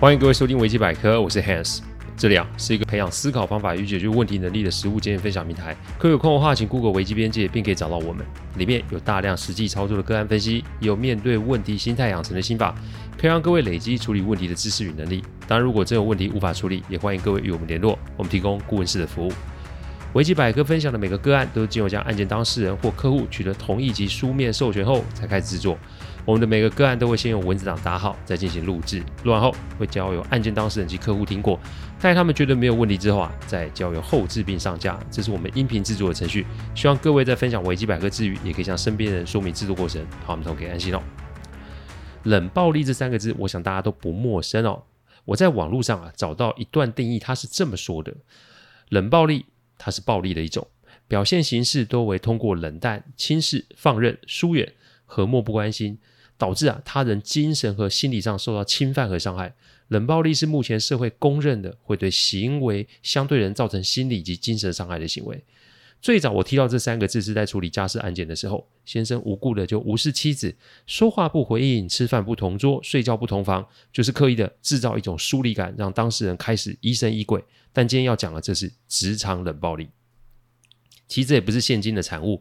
欢迎各位收听维基百科，我是 Hans。这里啊是一个培养思考方法与解决问题能力的实务经验分享平台。各位有空的话，请 Google 维基边界，并可以找到我们。里面有大量实际操作的个案分析，也有面对问题心态养成的心法，可以让各位累积处理问题的知识与能力。当然，如果真有问题无法处理，也欢迎各位与我们联络，我们提供顾问式的服务。维基百科分享的每个个案都是经由将案件当事人或客户取得同意及书面授权后才开始制作。我们的每个个案都会先用文字档打好，再进行录制。录完后会交由案件当事人及客户听过，待他们觉得没有问题之后啊，再交由后制并上架。这是我们音频制作的程序。希望各位在分享维基百科之余，也可以向身边人说明制作过程，好，我们都可以安心哦。冷暴力这三个字，我想大家都不陌生哦。我在网络上啊找到一段定义，它是这么说的：冷暴力。它是暴力的一种，表现形式多为通过冷淡、轻视、放任、疏远和漠不关心，导致啊他人精神和心理上受到侵犯和伤害。冷暴力是目前社会公认的会对行为相对人造成心理及精神伤害的行为。最早我提到这三个字是在处理家事案件的时候，先生无故的就无视妻子，说话不回应，吃饭不同桌，睡觉不同房，就是刻意的制造一种疏离感，让当事人开始疑神疑鬼。但今天要讲的，这是职场冷暴力。其实这也不是现今的产物。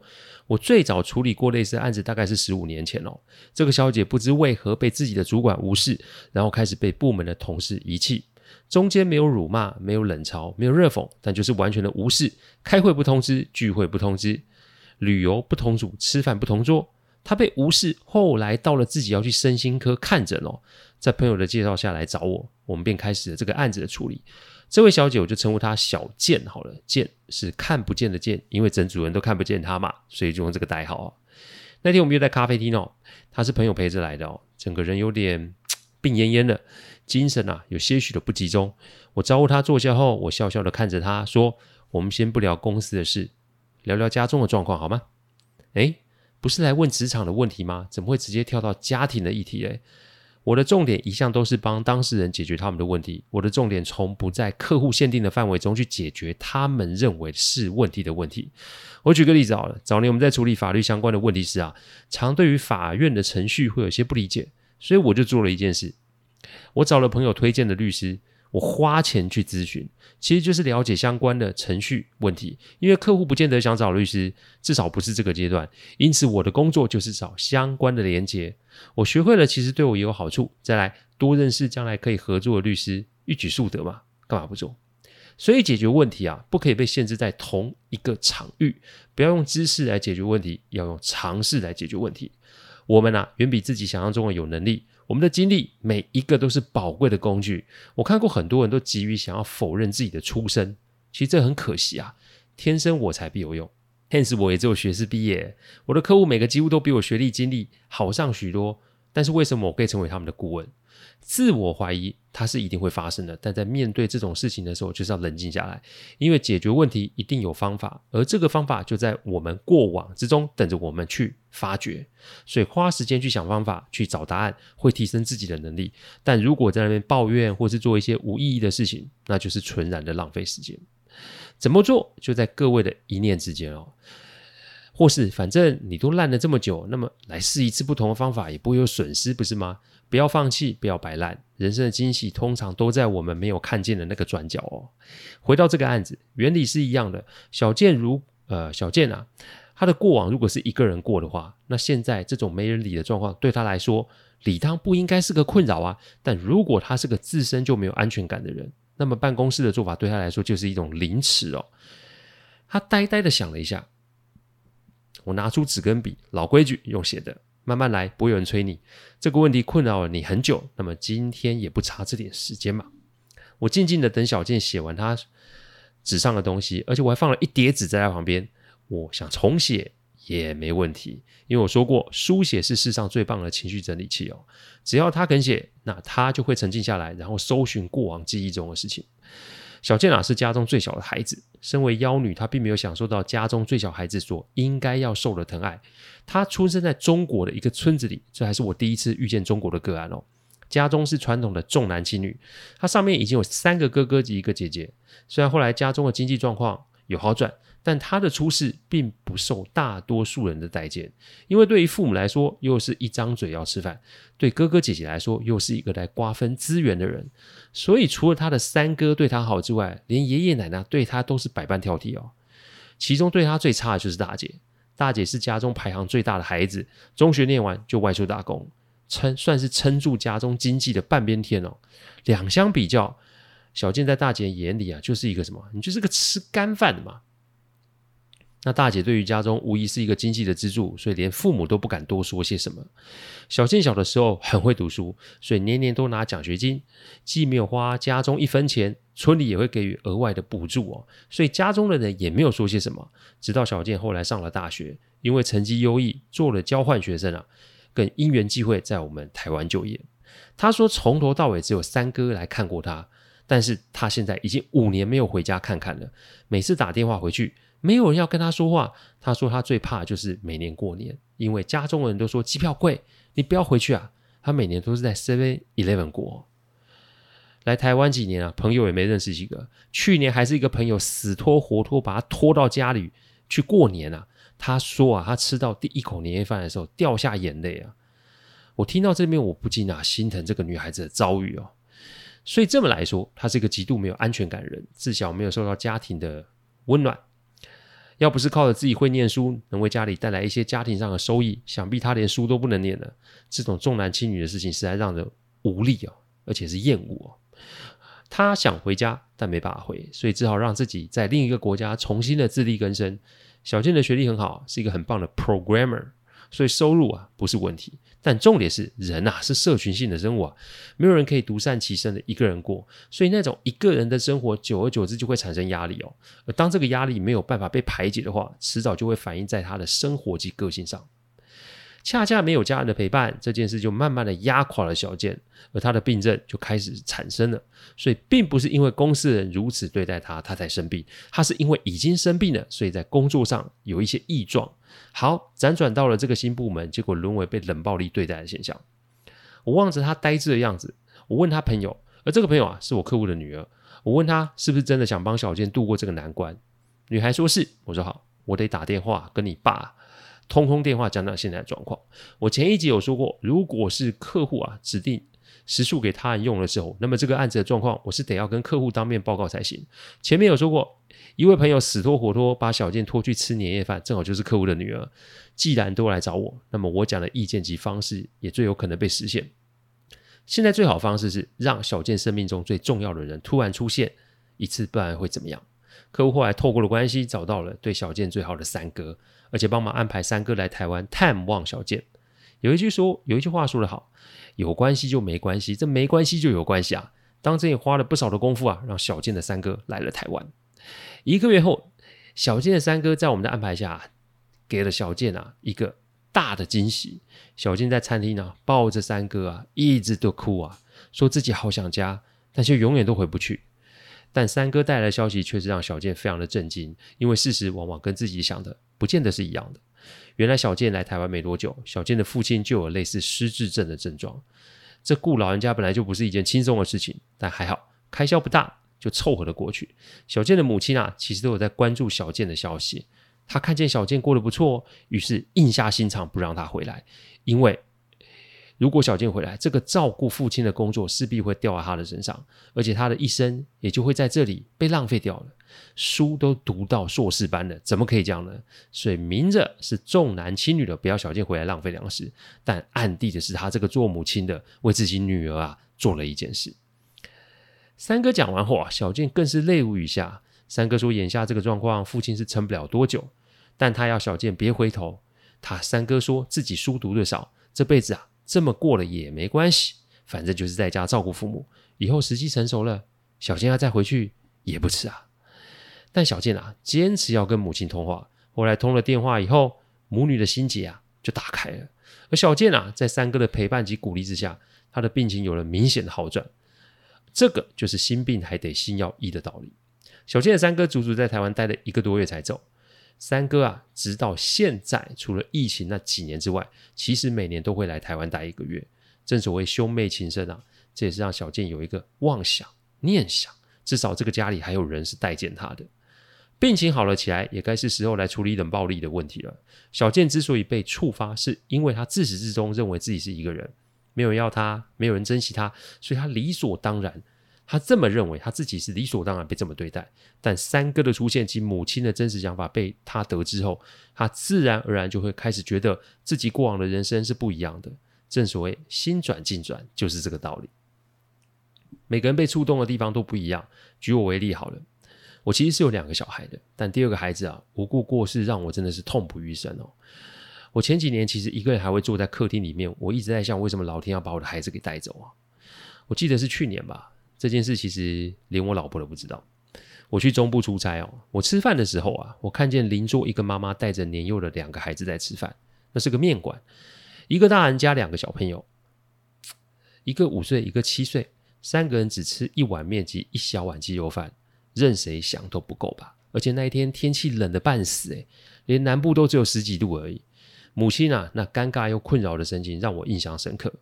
我最早处理过类似案子，大概是十五年前哦。这个小姐不知为何被自己的主管无视，然后开始被部门的同事遗弃。中间没有辱骂，没有冷嘲，没有热讽，但就是完全的无视。开会不通知，聚会不通知，旅游不同组，吃饭不同桌。她被无视，后来到了自己要去身心科看诊哦，在朋友的介绍下来找我，我们便开始了这个案子的处理。这位小姐，我就称呼她小见好了。见是看不见的见，因为整组人都看不见她嘛，所以就用这个代号啊。那天我们约在咖啡厅哦，她是朋友陪着来的哦，整个人有点病恹恹的，精神啊有些许的不集中。我招呼她坐下后，我笑笑的看着她说：“我们先不聊公司的事，聊聊家中的状况好吗？”诶，不是来问职场的问题吗？怎么会直接跳到家庭的议题诶？我的重点一向都是帮当事人解决他们的问题。我的重点从不在客户限定的范围中去解决他们认为是问题的问题。我举个例子好了，早年我们在处理法律相关的问题时啊，常对于法院的程序会有些不理解，所以我就做了一件事，我找了朋友推荐的律师。我花钱去咨询，其实就是了解相关的程序问题。因为客户不见得想找律师，至少不是这个阶段。因此，我的工作就是找相关的连接。我学会了，其实对我也有好处。再来，多认识将来可以合作的律师，一举数得嘛，干嘛不做？所以，解决问题啊，不可以被限制在同一个场域。不要用知识来解决问题，要用尝试来解决问题。我们啊，远比自己想象中的有能力。我们的经历每一个都是宝贵的工具。我看过很多人都急于想要否认自己的出身，其实这很可惜啊！天生我材必有用，Hence 我也只有学士毕业。我的客户每个几乎都比我学历经历好上许多，但是为什么我可以成为他们的顾问？自我怀疑，它是一定会发生的，但在面对这种事情的时候，就是要冷静下来，因为解决问题一定有方法，而这个方法就在我们过往之中等着我们去发掘。所以花时间去想方法，去找答案，会提升自己的能力。但如果在那边抱怨或是做一些无意义的事情，那就是纯然的浪费时间。怎么做，就在各位的一念之间哦。或是反正你都烂了这么久，那么来试一次不同的方法，也不会有损失，不是吗？不要放弃，不要摆烂。人生的惊喜通常都在我们没有看见的那个转角哦。回到这个案子，原理是一样的。小健如呃，小健啊，他的过往如果是一个人过的话，那现在这种没人理的状况对他来说，理当不应该是个困扰啊。但如果他是个自身就没有安全感的人，那么办公室的做法对他来说就是一种凌迟哦。他呆呆的想了一下，我拿出纸跟笔，老规矩，用写的。慢慢来，不会有人催你。这个问题困扰了你很久，那么今天也不差这点时间嘛。我静静的等小健写完他纸上的东西，而且我还放了一叠纸在他旁边。我想重写也没问题，因为我说过，书写是世上最棒的情绪整理器哦。只要他肯写，那他就会沉静下来，然后搜寻过往记忆中的事情。小健啊，是家中最小的孩子。身为妖女，她并没有享受到家中最小孩子所应该要受的疼爱。她出生在中国的一个村子里，这还是我第一次遇见中国的个案哦。家中是传统的重男轻女，她上面已经有三个哥哥及一个姐姐。虽然后来家中的经济状况有好转，但他的出世并不受大多数人的待见，因为对于父母来说，又是一张嘴要吃饭；对哥哥姐姐来说，又是一个来瓜分资源的人。所以，除了他的三哥对他好之外，连爷爷奶奶对他都是百般挑剔哦。其中对他最差的就是大姐，大姐是家中排行最大的孩子，中学念完就外出打工，撑算是撑住家中经济的半边天哦。两相比较，小健在大姐眼里啊，就是一个什么？你就是个吃干饭的嘛。那大姐对于家中无疑是一个经济的支柱，所以连父母都不敢多说些什么。小健小的时候很会读书，所以年年都拿奖学金，既没有花家中一分钱，村里也会给予额外的补助哦。所以家中的人也没有说些什么。直到小健后来上了大学，因为成绩优异，做了交换学生啊，更因缘际会在我们台湾就业。他说从头到尾只有三哥来看过他，但是他现在已经五年没有回家看看了，每次打电话回去。没有人要跟他说话。他说他最怕就是每年过年，因为家中人都说机票贵，你不要回去啊。他每年都是在 Seven Eleven 过。来台湾几年啊，朋友也没认识几个。去年还是一个朋友死拖活拖把他拖到家里去过年啊。他说啊，他吃到第一口年夜饭的时候掉下眼泪啊。我听到这边我不禁啊心疼这个女孩子的遭遇哦。所以这么来说，他是一个极度没有安全感的人，自小没有受到家庭的温暖。要不是靠着自己会念书，能为家里带来一些家庭上的收益，想必他连书都不能念了。这种重男轻女的事情实在让人无力啊，而且是厌恶啊。他想回家，但没办法回，所以只好让自己在另一个国家重新的自力更生。小健的学历很好，是一个很棒的 programmer。所以收入啊不是问题，但重点是人啊是社群性的生物啊，没有人可以独善其身的一个人过，所以那种一个人的生活，久而久之就会产生压力哦。而当这个压力没有办法被排解的话，迟早就会反映在他的生活及个性上。恰恰没有家人的陪伴，这件事就慢慢的压垮了小健，而他的病症就开始产生了。所以，并不是因为公司人如此对待他，他才生病，他是因为已经生病了，所以在工作上有一些异状。好，辗转到了这个新部门，结果沦为被冷暴力对待的现象。我望着他呆滞的样子，我问他朋友，而这个朋友啊，是我客户的女儿。我问他是不是真的想帮小健度过这个难关？女孩说是。我说好，我得打电话跟你爸。通通电话讲讲现在的状况。我前一集有说过，如果是客户啊指定时数给他人用的时候，那么这个案子的状况，我是得要跟客户当面报告才行。前面有说过，一位朋友死拖活拖把小健拖去吃年夜饭，正好就是客户的女儿。既然都来找我，那么我讲的意见及方式也最有可能被实现。现在最好方式是让小健生命中最重要的人突然出现一次，不然会怎么样？客户后来透过了关系找到了对小健最好的三哥。而且帮忙安排三哥来台湾探望小健。有一句说，有一句话说得好，有关系就没关系，这没关系就有关系啊。当真也花了不少的功夫啊，让小健的三哥来了台湾。一个月后，小健的三哥在我们的安排下，给了小健啊一个大的惊喜。小健在餐厅呢、啊，抱着三哥啊，一直都哭啊，说自己好想家，但却永远都回不去。但三哥带来的消息却是让小健非常的震惊，因为事实往往跟自己想的不见得是一样的。原来小健来台湾没多久，小健的父亲就有类似失智症的症状。这顾老人家本来就不是一件轻松的事情，但还好开销不大，就凑合了过去。小健的母亲啊，其实都有在关注小健的消息。她看见小健过得不错，于是硬下心肠不让他回来，因为。如果小健回来，这个照顾父亲的工作势必会掉在他的身上，而且他的一生也就会在这里被浪费掉了。书都读到硕士班了，怎么可以这样呢？所以明着是重男轻女的，不要小健回来浪费粮食，但暗地的是他这个做母亲的为自己女儿啊做了一件事。三哥讲完后啊，小健更是泪如雨下。三哥说：“眼下这个状况，父亲是撑不了多久，但他要小健别回头。他三哥说自己书读的少，这辈子啊。”这么过了也没关系，反正就是在家照顾父母。以后时机成熟了，小健要再回去也不迟啊。但小健啊，坚持要跟母亲通话。后来通了电话以后，母女的心结啊就打开了。而小健啊，在三哥的陪伴及鼓励之下，他的病情有了明显的好转。这个就是心病还得心药医的道理。小健的三哥足足在台湾待了一个多月才走。三哥啊，直到现在，除了疫情那几年之外，其实每年都会来台湾待一个月。正所谓兄妹情深啊，这也是让小健有一个妄想念想，至少这个家里还有人是待见他的。病情好了起来，也该是时候来处理冷暴力的问题了。小健之所以被触发，是因为他自始至终认为自己是一个人，没有人要他，没有人珍惜他，所以他理所当然。他这么认为，他自己是理所当然被这么对待。但三哥的出现及母亲的真实想法被他得知后，他自然而然就会开始觉得自己过往的人生是不一样的。正所谓心转境转，就是这个道理。每个人被触动的地方都不一样。举我为例好了，我其实是有两个小孩的，但第二个孩子啊，无故过世，让我真的是痛不欲生哦。我前几年其实一个人还会坐在客厅里面，我一直在想，为什么老天要把我的孩子给带走啊？我记得是去年吧。这件事其实连我老婆都不知道。我去中部出差哦，我吃饭的时候啊，我看见邻桌一个妈妈带着年幼的两个孩子在吃饭。那是个面馆，一个大人加两个小朋友，一个五岁，一个七岁，三个人只吃一碗面及一小碗鸡肉饭，任谁想都不够吧。而且那一天天气冷得半死，诶，连南部都只有十几度而已。母亲啊，那尴尬又困扰的神情让我印象深刻。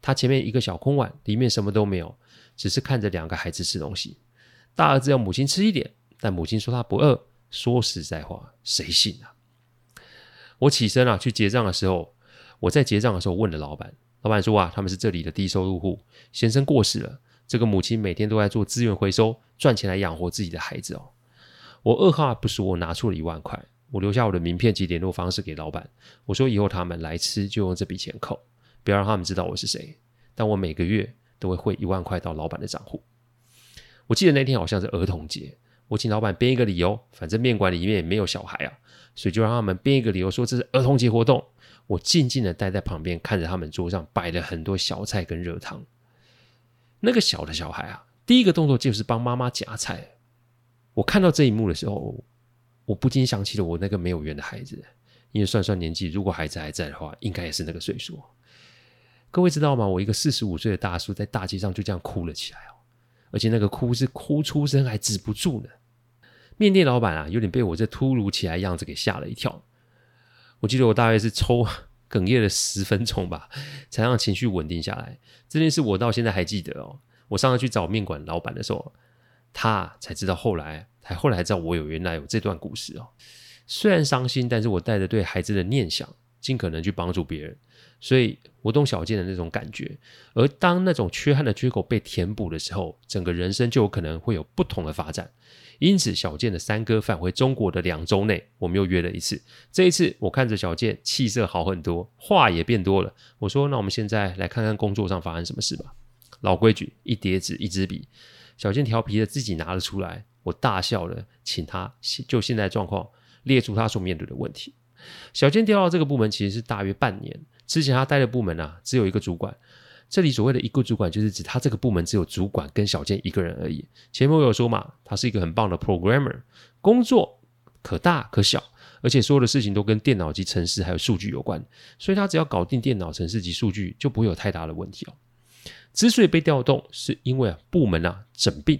她前面一个小空碗，里面什么都没有。只是看着两个孩子吃东西，大儿子要母亲吃一点，但母亲说他不饿。说实在话，谁信啊？我起身啊，去结账的时候，我在结账的时候问了老板，老板说啊，他们是这里的低收入户，先生过世了，这个母亲每天都在做资源回收，赚钱来养活自己的孩子哦。我二话不说，我拿出了一万块，我留下我的名片及联络方式给老板，我说以后他们来吃就用这笔钱扣，不要让他们知道我是谁，但我每个月。都会汇一万块到老板的账户。我记得那天好像是儿童节，我请老板编一个理由，反正面馆里面也没有小孩啊，所以就让他们编一个理由说这是儿童节活动。我静静的待在旁边，看着他们桌上摆了很多小菜跟热汤。那个小的小孩啊，第一个动作就是帮妈妈夹菜。我看到这一幕的时候，我不禁想起了我那个没有缘的孩子，因为算算年纪，如果孩子还在的话，应该也是那个岁数。各位知道吗？我一个四十五岁的大叔在大街上就这样哭了起来哦，而且那个哭是哭出声还止不住呢。面店老板啊，有点被我这突如其来样子给吓了一跳。我记得我大约是抽 哽咽了十分钟吧，才让情绪稳定下来。这件事我到现在还记得哦。我上次去找面馆老板的时候，他才知道后来，才后来才知道我有原来有这段故事哦。虽然伤心，但是我带着对孩子的念想，尽可能去帮助别人。所以我懂小健的那种感觉，而当那种缺憾的缺口被填补的时候，整个人生就有可能会有不同的发展。因此，小健的三哥返回中国的两周内，我们又约了一次。这一次，我看着小健气色好很多，话也变多了。我说：“那我们现在来看看工作上发生什么事吧。”老规矩，一叠纸，一支笔。小健调皮的自己拿了出来，我大笑了，请他就现在状况列出他所面对的问题。小健调到这个部门其实是大约半年。之前他待的部门啊，只有一个主管。这里所谓的一个主管，就是指他这个部门只有主管跟小健一个人而已。前面我有说嘛，他是一个很棒的 programmer，工作可大可小，而且所有的事情都跟电脑及程式还有数据有关，所以他只要搞定电脑、程式及数据，就不会有太大的问题哦。之所以被调动，是因为啊部门啊整并。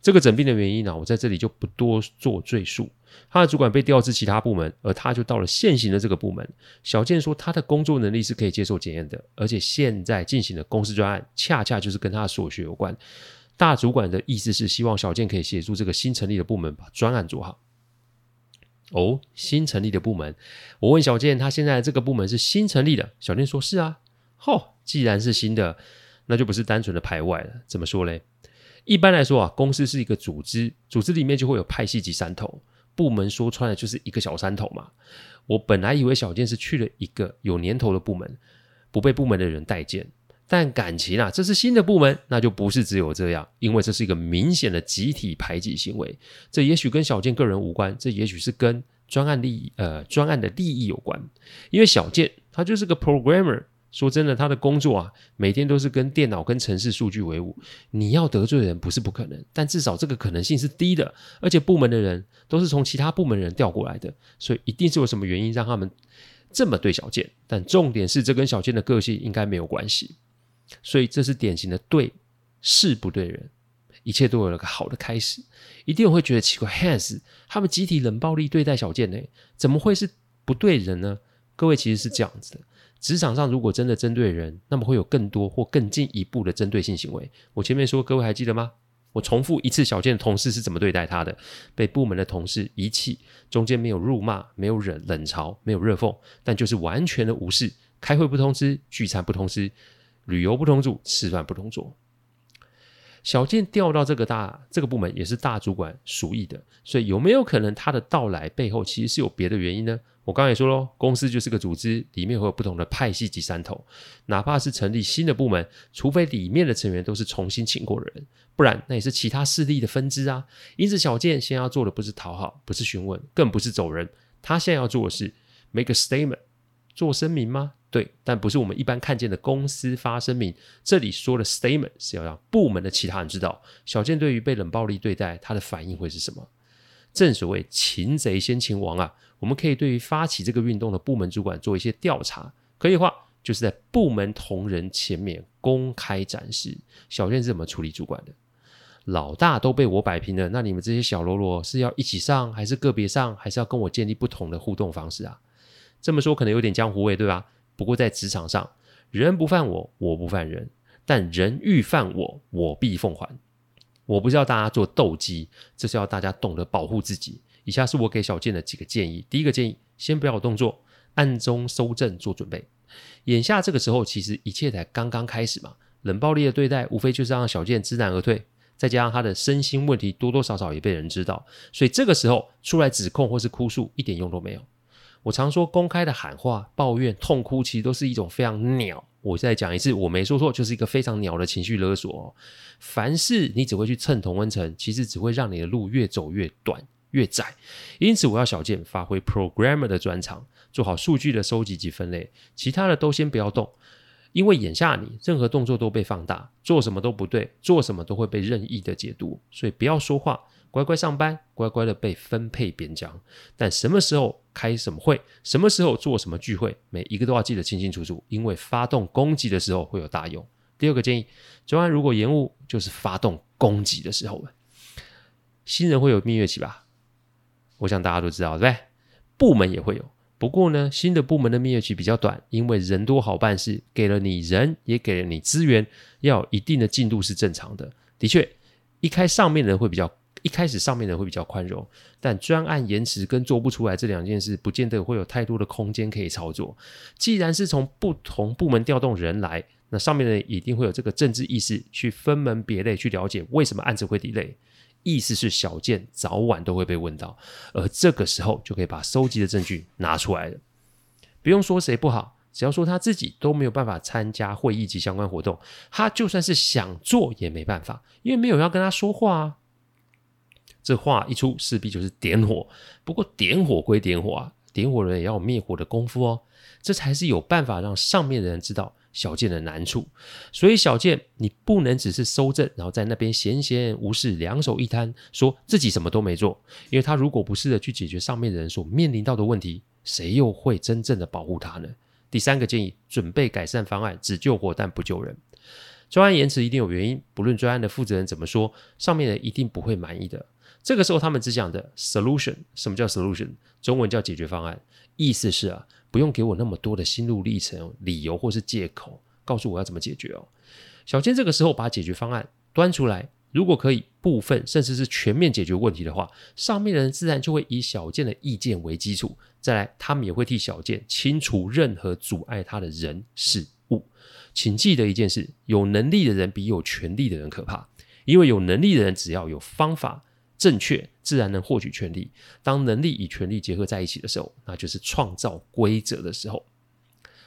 这个整病的原因呢、我在这里就不多做赘述。他的主管被调至其他部门，而他就到了现行的这个部门。小健说他的工作能力是可以接受检验的，而且现在进行的公司专案恰恰就是跟他所学有关。大主管的意思是希望小健可以协助这个新成立的部门把专案做好。哦，新成立的部门，我问小健，他现在这个部门是新成立的？小健说是啊。吼、既然是新的，那就不是单纯的排外了。怎么说嘞？一般来说啊，公司是一个组织，组织里面就会有派系及山头。部门说穿了就是一个小山头嘛。我本来以为小健是去了一个有年头的部门，不被部门的人待见。但感情啊，这是新的部门，那就不是只有这样，因为这是一个明显的集体排挤行为。这也许跟小健个人无关，这也许是跟专案利益呃专案的利益有关。因为小健他就是个 programmer。说真的，他的工作啊，每天都是跟电脑、跟城市数据为伍。你要得罪人不是不可能，但至少这个可能性是低的。而且部门的人都是从其他部门人调过来的，所以一定是有什么原因让他们这么对小健。但重点是，这跟小健的个性应该没有关系。所以这是典型的对事不对人，一切都有了个好的开始。一定会觉得奇怪，Hans 他们集体冷暴力对待小健呢？怎么会是不对人呢？各位其实是这样子的。职场上如果真的针对人，那么会有更多或更进一步的针对性行为。我前面说，各位还记得吗？我重复一次，小健的同事是怎么对待他的？被部门的同事遗弃，中间没有辱骂，没有忍冷嘲，没有热讽，但就是完全的无视。开会不通知，聚餐不通知，旅游不通住，吃饭不同桌。小健调到这个大这个部门也是大主管属意的，所以有没有可能他的到来背后其实是有别的原因呢？我刚才也说喽，公司就是个组织，里面会有不同的派系及山头，哪怕是成立新的部门，除非里面的成员都是重新请过的人，不然那也是其他势力的分支啊。因此，小健现在要做的不是讨好，不是询问，更不是走人，他现在要做的是 make a statement，做声明吗？对，但不是我们一般看见的公司发声明。这里说的 statement 是要让部门的其他人知道，小健对于被冷暴力对待，他的反应会是什么？正所谓擒贼先擒王啊！我们可以对于发起这个运动的部门主管做一些调查，可以的话，就是在部门同仁前面公开展示小健是怎么处理主管的。老大都被我摆平了，那你们这些小喽啰是要一起上，还是个别上，还是要跟我建立不同的互动方式啊？这么说可能有点江湖味，对吧？不过在职场上，人不犯我，我不犯人；但人欲犯我，我必奉还。我不是要大家做斗鸡，这是要大家懂得保护自己。以下是我给小健的几个建议：第一个建议，先不要有动作，暗中搜证做准备。眼下这个时候，其实一切才刚刚开始嘛。冷暴力的对待，无非就是让小健知难而退，再加上他的身心问题多多少少也被人知道，所以这个时候出来指控或是哭诉，一点用都没有。我常说，公开的喊话、抱怨、痛哭，其实都是一种非常鸟。我再讲一次，我没说错，就是一个非常鸟的情绪勒索哦。凡事你只会去蹭同温层，其实只会让你的路越走越短、越窄。因此，我要小健发挥 programmer 的专长，做好数据的收集及分类，其他的都先不要动，因为眼下你任何动作都被放大，做什么都不对，做什么都会被任意的解读，所以不要说话。乖乖上班，乖乖的被分配边疆。但什么时候开什么会，什么时候做什么聚会，每一个都要记得清清楚楚，因为发动攻击的时候会有大用。第二个建议，专案如果延误，就是发动攻击的时候了。新人会有蜜月期吧？我想大家都知道，对不对？部门也会有，不过呢，新的部门的蜜月期比较短，因为人多好办事，给了你人，也给了你资源，要有一定的进度是正常的。的确，一开上面的人会比较。一开始上面的会比较宽容，但专案延迟跟做不出来这两件事，不见得会有太多的空间可以操作。既然是从不同部门调动人来，那上面的人一定会有这个政治意识，去分门别类去了解为什么案子会 delay。意思是小件早晚都会被问到，而这个时候就可以把收集的证据拿出来了。不用说谁不好，只要说他自己都没有办法参加会议及相关活动，他就算是想做也没办法，因为没有人要跟他说话啊。这话一出，势必就是点火。不过点火归点火啊，点火人也要灭火的功夫哦。这才是有办法让上面的人知道小健的难处。所以小健，你不能只是搜证，然后在那边闲闲无事，两手一摊，说自己什么都没做。因为他如果不试着去解决上面的人所面临到的问题，谁又会真正的保护他呢？第三个建议，准备改善方案，只救火但不救人。专案延迟一定有原因，不论专案的负责人怎么说，上面的人一定不会满意的。这个时候，他们只讲的 solution，什么叫 solution？中文叫解决方案，意思是啊，不用给我那么多的心路历程、理由或是借口，告诉我要怎么解决哦。小健这个时候把解决方案端出来，如果可以部分甚至是全面解决问题的话，上面的人自然就会以小健的意见为基础，再来他们也会替小健清除任何阻碍他的人事物。请记得一件事：有能力的人比有权力的人可怕，因为有能力的人只要有方法。正确，自然能获取权力。当能力与权力结合在一起的时候，那就是创造规则的时候。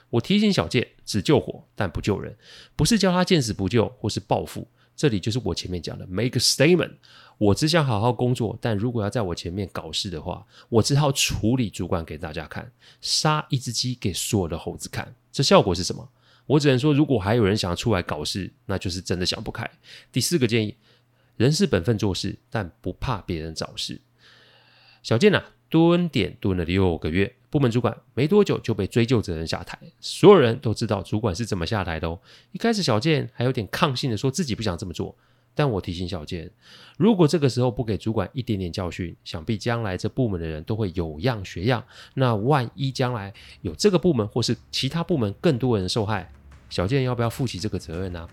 我提醒小健，只救火但不救人，不是叫他见死不救或是报复。这里就是我前面讲的 make a statement。我只想好好工作，但如果要在我前面搞事的话，我只好处理主管给大家看，杀一只鸡给所有的猴子看。这效果是什么？我只能说，如果还有人想要出来搞事，那就是真的想不开。第四个建议。人是本分做事，但不怕别人找事。小健啊，蹲点蹲了六个月，部门主管没多久就被追究责任下台。所有人都知道主管是怎么下台的哦。一开始小健还有点抗性的说自己不想这么做，但我提醒小健，如果这个时候不给主管一点点教训，想必将来这部门的人都会有样学样。那万一将来有这个部门或是其他部门更多人受害，小健要不要负起这个责任呢？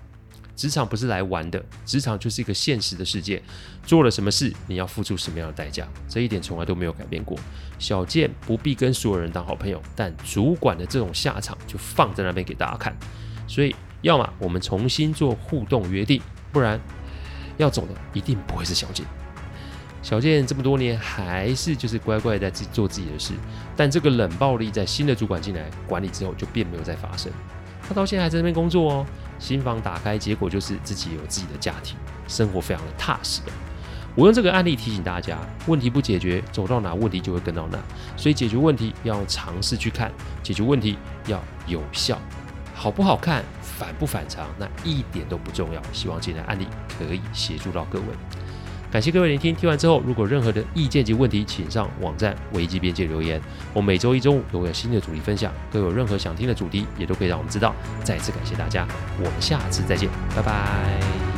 职场不是来玩的，职场就是一个现实的世界。做了什么事，你要付出什么样的代价，这一点从来都没有改变过。小健不必跟所有人当好朋友，但主管的这种下场就放在那边给大家看。所以，要么我们重新做互动约定，不然要走的一定不会是小健。小健这么多年还是就是乖乖在自己做自己的事，但这个冷暴力在新的主管进来管理之后就并没有再发生。他到现在还在那边工作哦，新房打开，结果就是自己有自己的家庭，生活非常的踏实。我用这个案例提醒大家，问题不解决，走到哪问题就会跟到哪，所以解决问题要尝试去看，解决问题要有效，好不好看，反不反常，那一点都不重要。希望今天的案例可以协助到各位。感谢各位聆听，听完之后如果任何的意见及问题，请上网站维基边界留言。我每周一中午都会有新的主题分享，各位有任何想听的主题，也都可以让我们知道。再次感谢大家，我们下次再见，拜拜。